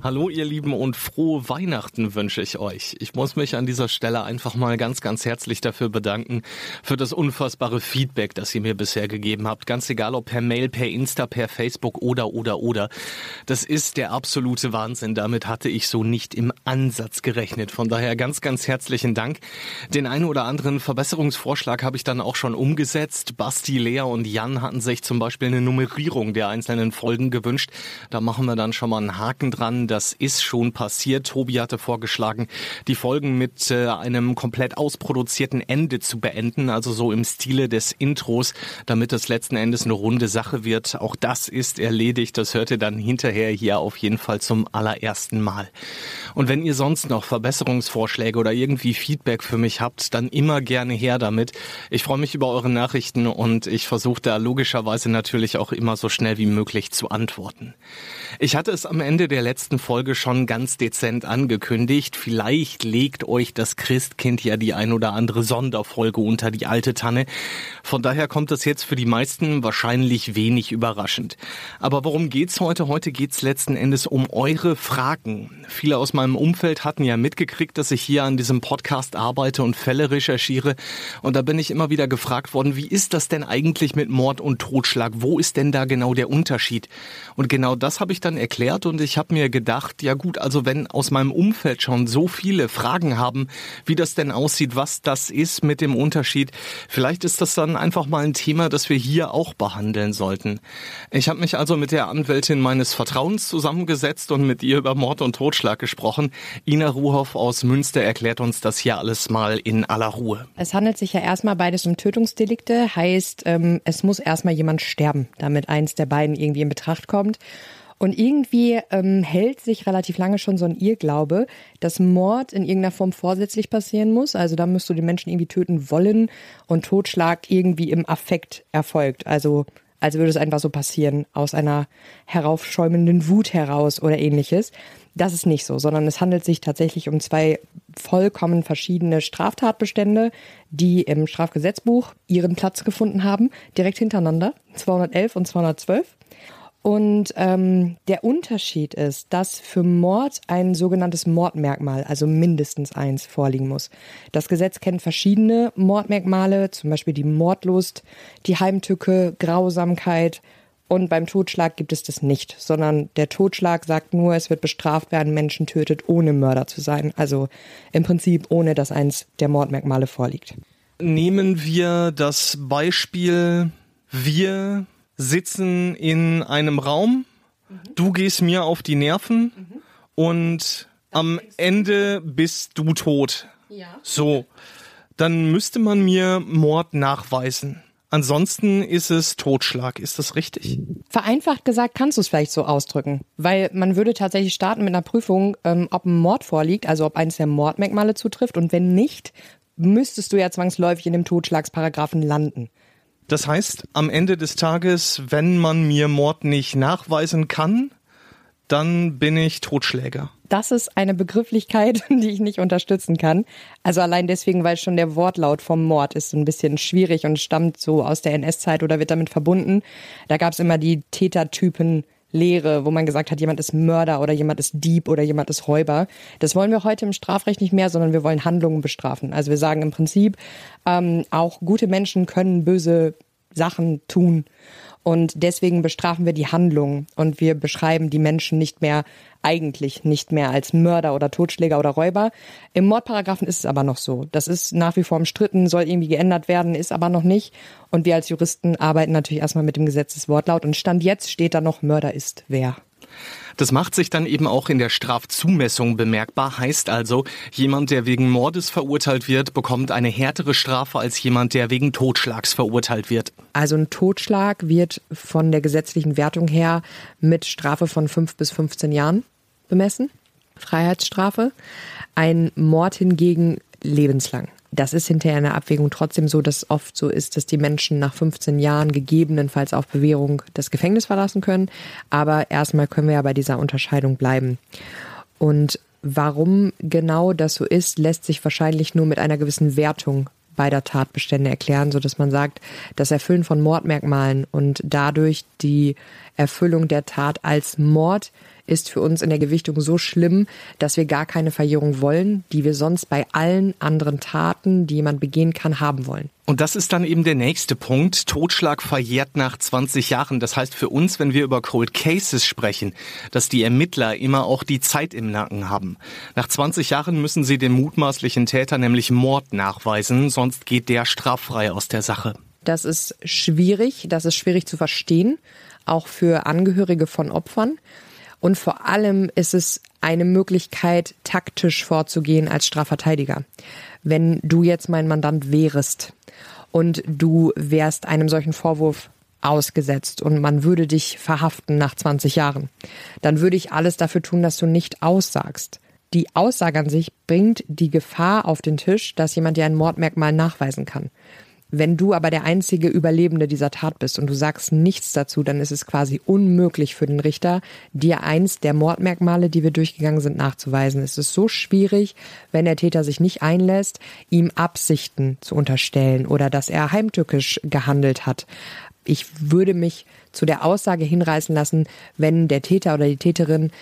Hallo ihr Lieben und frohe Weihnachten wünsche ich euch. Ich muss mich an dieser Stelle einfach mal ganz, ganz herzlich dafür bedanken, für das unfassbare Feedback, das ihr mir bisher gegeben habt. Ganz egal ob per Mail, per Insta, per Facebook oder, oder, oder. Das ist der absolute Wahnsinn. Damit hatte ich so nicht im Ansatz gerechnet. Von daher ganz, ganz herzlichen Dank. Den einen oder anderen Verbesserungsvorschlag habe ich dann auch schon umgesetzt. Basti, Lea und Jan hatten sich zum Beispiel eine Nummerierung der einzelnen Folgen gewünscht. Da machen wir dann schon mal einen Haken dran das ist schon passiert. Tobi hatte vorgeschlagen, die Folgen mit äh, einem komplett ausproduzierten Ende zu beenden, also so im Stile des Intros, damit es letzten Endes eine runde Sache wird. Auch das ist erledigt. Das hört ihr dann hinterher hier auf jeden Fall zum allerersten Mal. Und wenn ihr sonst noch Verbesserungsvorschläge oder irgendwie Feedback für mich habt, dann immer gerne her damit. Ich freue mich über eure Nachrichten und ich versuche da logischerweise natürlich auch immer so schnell wie möglich zu antworten. Ich hatte es am Ende der letzten letzten Folge schon ganz dezent angekündigt. Vielleicht legt euch das Christkind ja die ein oder andere Sonderfolge unter die alte Tanne. Von daher kommt es jetzt für die meisten wahrscheinlich wenig überraschend. Aber worum geht's heute? Heute geht's letzten Endes um eure Fragen. Viele aus meinem Umfeld hatten ja mitgekriegt, dass ich hier an diesem Podcast arbeite und Fälle recherchiere. Und da bin ich immer wieder gefragt worden, wie ist das denn eigentlich mit Mord und Totschlag? Wo ist denn da genau der Unterschied? Und genau das habe ich dann erklärt und ich habe mir gedacht, gedacht, ja gut, also wenn aus meinem Umfeld schon so viele Fragen haben, wie das denn aussieht, was das ist mit dem Unterschied, vielleicht ist das dann einfach mal ein Thema, das wir hier auch behandeln sollten. Ich habe mich also mit der Anwältin meines Vertrauens zusammengesetzt und mit ihr über Mord und Totschlag gesprochen. Ina Ruhoff aus Münster erklärt uns das hier alles mal in aller Ruhe. Es handelt sich ja erstmal beides um Tötungsdelikte, heißt, ähm, es muss erstmal jemand sterben, damit eins der beiden irgendwie in Betracht kommt. Und irgendwie ähm, hält sich relativ lange schon so ein Irrglaube, dass Mord in irgendeiner Form vorsätzlich passieren muss. Also da müsst du den Menschen irgendwie töten wollen und Totschlag irgendwie im Affekt erfolgt. Also als würde es einfach so passieren, aus einer heraufschäumenden Wut heraus oder ähnliches. Das ist nicht so, sondern es handelt sich tatsächlich um zwei vollkommen verschiedene Straftatbestände, die im Strafgesetzbuch ihren Platz gefunden haben, direkt hintereinander, 211 und 212. Und ähm, der Unterschied ist, dass für Mord ein sogenanntes Mordmerkmal, also mindestens eins, vorliegen muss. Das Gesetz kennt verschiedene Mordmerkmale, zum Beispiel die Mordlust, die Heimtücke, Grausamkeit. Und beim Totschlag gibt es das nicht, sondern der Totschlag sagt nur, es wird bestraft, wer einen Menschen tötet, ohne Mörder zu sein. Also im Prinzip ohne, dass eins der Mordmerkmale vorliegt. Nehmen wir das Beispiel, wir sitzen in einem Raum, mhm. du gehst mir auf die Nerven mhm. und am Ende bist du tot. Ja. So, dann müsste man mir Mord nachweisen. Ansonsten ist es Totschlag. Ist das richtig? Vereinfacht gesagt kannst du es vielleicht so ausdrücken, weil man würde tatsächlich starten mit einer Prüfung, ähm, ob ein Mord vorliegt, also ob eines der Mordmerkmale zutrifft und wenn nicht, müsstest du ja zwangsläufig in dem Totschlagsparagraphen landen. Das heißt, am Ende des Tages, wenn man mir Mord nicht nachweisen kann, dann bin ich Totschläger. Das ist eine Begrifflichkeit, die ich nicht unterstützen kann. Also allein deswegen, weil schon der Wortlaut vom Mord ist ein bisschen schwierig und stammt so aus der NS-Zeit oder wird damit verbunden. Da gab es immer die Tätertypen Lehre, wo man gesagt hat, jemand ist Mörder oder jemand ist Dieb oder jemand ist Räuber. Das wollen wir heute im Strafrecht nicht mehr, sondern wir wollen Handlungen bestrafen. Also wir sagen im Prinzip, ähm, auch gute Menschen können böse Sachen tun. Und deswegen bestrafen wir die Handlung und wir beschreiben die Menschen nicht mehr, eigentlich nicht mehr als Mörder oder Totschläger oder Räuber. Im Mordparagraphen ist es aber noch so. Das ist nach wie vor umstritten, soll irgendwie geändert werden, ist aber noch nicht. Und wir als Juristen arbeiten natürlich erstmal mit dem Gesetzeswortlaut und Stand jetzt steht da noch Mörder ist wer. Das macht sich dann eben auch in der Strafzumessung bemerkbar. Heißt also, jemand, der wegen Mordes verurteilt wird, bekommt eine härtere Strafe als jemand, der wegen Totschlags verurteilt wird. Also ein Totschlag wird von der gesetzlichen Wertung her mit Strafe von fünf bis 15 Jahren bemessen. Freiheitsstrafe. Ein Mord hingegen lebenslang. Das ist hinterher in der Abwägung trotzdem so, dass oft so ist, dass die Menschen nach 15 Jahren gegebenenfalls auf Bewährung das Gefängnis verlassen können. Aber erstmal können wir ja bei dieser Unterscheidung bleiben. Und warum genau das so ist, lässt sich wahrscheinlich nur mit einer gewissen Wertung beider Tatbestände erklären, so dass man sagt, das Erfüllen von Mordmerkmalen und dadurch die Erfüllung der Tat als Mord ist für uns in der Gewichtung so schlimm, dass wir gar keine Verjährung wollen, die wir sonst bei allen anderen Taten, die jemand begehen kann, haben wollen. Und das ist dann eben der nächste Punkt. Totschlag verjährt nach 20 Jahren. Das heißt für uns, wenn wir über Cold Cases sprechen, dass die Ermittler immer auch die Zeit im Nacken haben. Nach 20 Jahren müssen sie dem mutmaßlichen Täter nämlich Mord nachweisen, sonst geht der straffrei aus der Sache. Das ist schwierig, das ist schwierig zu verstehen, auch für Angehörige von Opfern. Und vor allem ist es eine Möglichkeit, taktisch vorzugehen als Strafverteidiger. Wenn du jetzt mein Mandant wärest und du wärst einem solchen Vorwurf ausgesetzt und man würde dich verhaften nach 20 Jahren, dann würde ich alles dafür tun, dass du nicht aussagst. Die Aussage an sich bringt die Gefahr auf den Tisch, dass jemand dir ein Mordmerkmal nachweisen kann. Wenn du aber der einzige Überlebende dieser Tat bist und du sagst nichts dazu, dann ist es quasi unmöglich für den Richter, dir eins der Mordmerkmale, die wir durchgegangen sind, nachzuweisen. Es ist so schwierig, wenn der Täter sich nicht einlässt, ihm Absichten zu unterstellen oder dass er heimtückisch gehandelt hat. Ich würde mich zu der Aussage hinreißen lassen, wenn der Täter oder die Täterin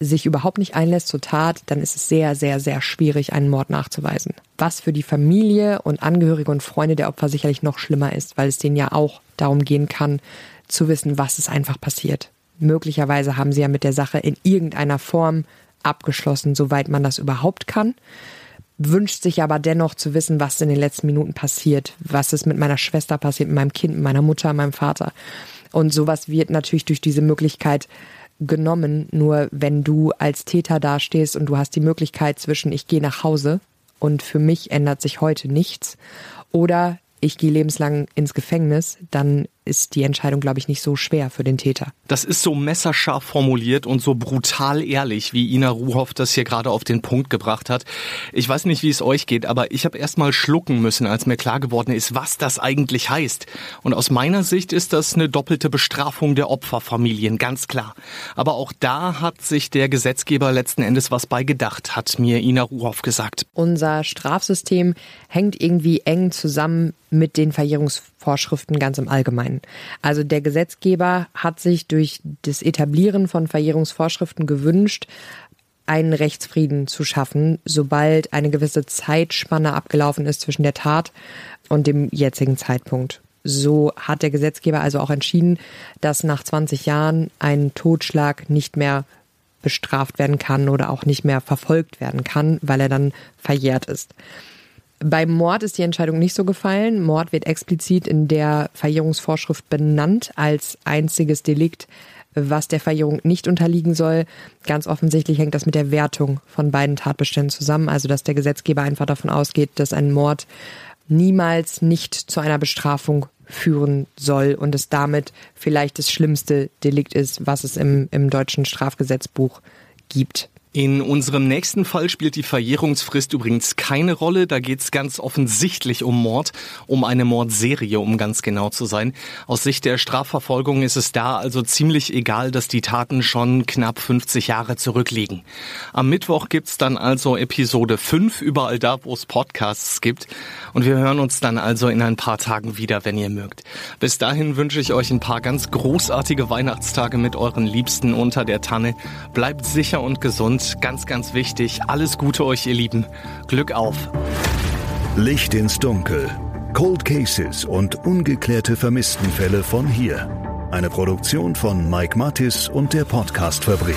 sich überhaupt nicht einlässt zur Tat, dann ist es sehr, sehr, sehr schwierig, einen Mord nachzuweisen. Was für die Familie und Angehörige und Freunde der Opfer sicherlich noch schlimmer ist, weil es denen ja auch darum gehen kann, zu wissen, was ist einfach passiert. Möglicherweise haben sie ja mit der Sache in irgendeiner Form abgeschlossen, soweit man das überhaupt kann. Wünscht sich aber dennoch zu wissen, was in den letzten Minuten passiert, was ist mit meiner Schwester passiert, mit meinem Kind, mit meiner Mutter, meinem Vater. Und sowas wird natürlich durch diese Möglichkeit genommen, nur wenn du als Täter dastehst und du hast die Möglichkeit zwischen ich gehe nach Hause und für mich ändert sich heute nichts oder ich gehe lebenslang ins Gefängnis, dann ist die Entscheidung, glaube ich, nicht so schwer für den Täter. Das ist so messerscharf formuliert und so brutal ehrlich, wie Ina Ruhoff das hier gerade auf den Punkt gebracht hat. Ich weiß nicht, wie es euch geht, aber ich habe erst mal schlucken müssen, als mir klar geworden ist, was das eigentlich heißt. Und aus meiner Sicht ist das eine doppelte Bestrafung der Opferfamilien, ganz klar. Aber auch da hat sich der Gesetzgeber letzten Endes was bei gedacht, hat mir Ina Ruhoff gesagt. Unser Strafsystem hängt irgendwie eng zusammen mit den Verjährungsvorschriften ganz im Allgemeinen. Also der Gesetzgeber hat sich durch das Etablieren von Verjährungsvorschriften gewünscht, einen Rechtsfrieden zu schaffen, sobald eine gewisse Zeitspanne abgelaufen ist zwischen der Tat und dem jetzigen Zeitpunkt. So hat der Gesetzgeber also auch entschieden, dass nach 20 Jahren ein Totschlag nicht mehr bestraft werden kann oder auch nicht mehr verfolgt werden kann, weil er dann verjährt ist. Beim Mord ist die Entscheidung nicht so gefallen. Mord wird explizit in der Verjährungsvorschrift benannt als einziges Delikt, was der Verjährung nicht unterliegen soll. Ganz offensichtlich hängt das mit der Wertung von beiden Tatbeständen zusammen. Also, dass der Gesetzgeber einfach davon ausgeht, dass ein Mord niemals nicht zu einer Bestrafung führen soll und es damit vielleicht das schlimmste Delikt ist, was es im, im deutschen Strafgesetzbuch gibt. In unserem nächsten Fall spielt die Verjährungsfrist übrigens keine Rolle. Da geht es ganz offensichtlich um Mord, um eine Mordserie, um ganz genau zu sein. Aus Sicht der Strafverfolgung ist es da also ziemlich egal, dass die Taten schon knapp 50 Jahre zurückliegen. Am Mittwoch gibt's dann also Episode 5, überall da, wo es Podcasts gibt. Und wir hören uns dann also in ein paar Tagen wieder, wenn ihr mögt. Bis dahin wünsche ich euch ein paar ganz großartige Weihnachtstage mit euren Liebsten unter der Tanne. Bleibt sicher und gesund und ganz, ganz wichtig, alles Gute euch, ihr Lieben. Glück auf. Licht ins Dunkel. Cold Cases und ungeklärte Vermisstenfälle von hier. Eine Produktion von Mike Mattis und der Podcastfabrik.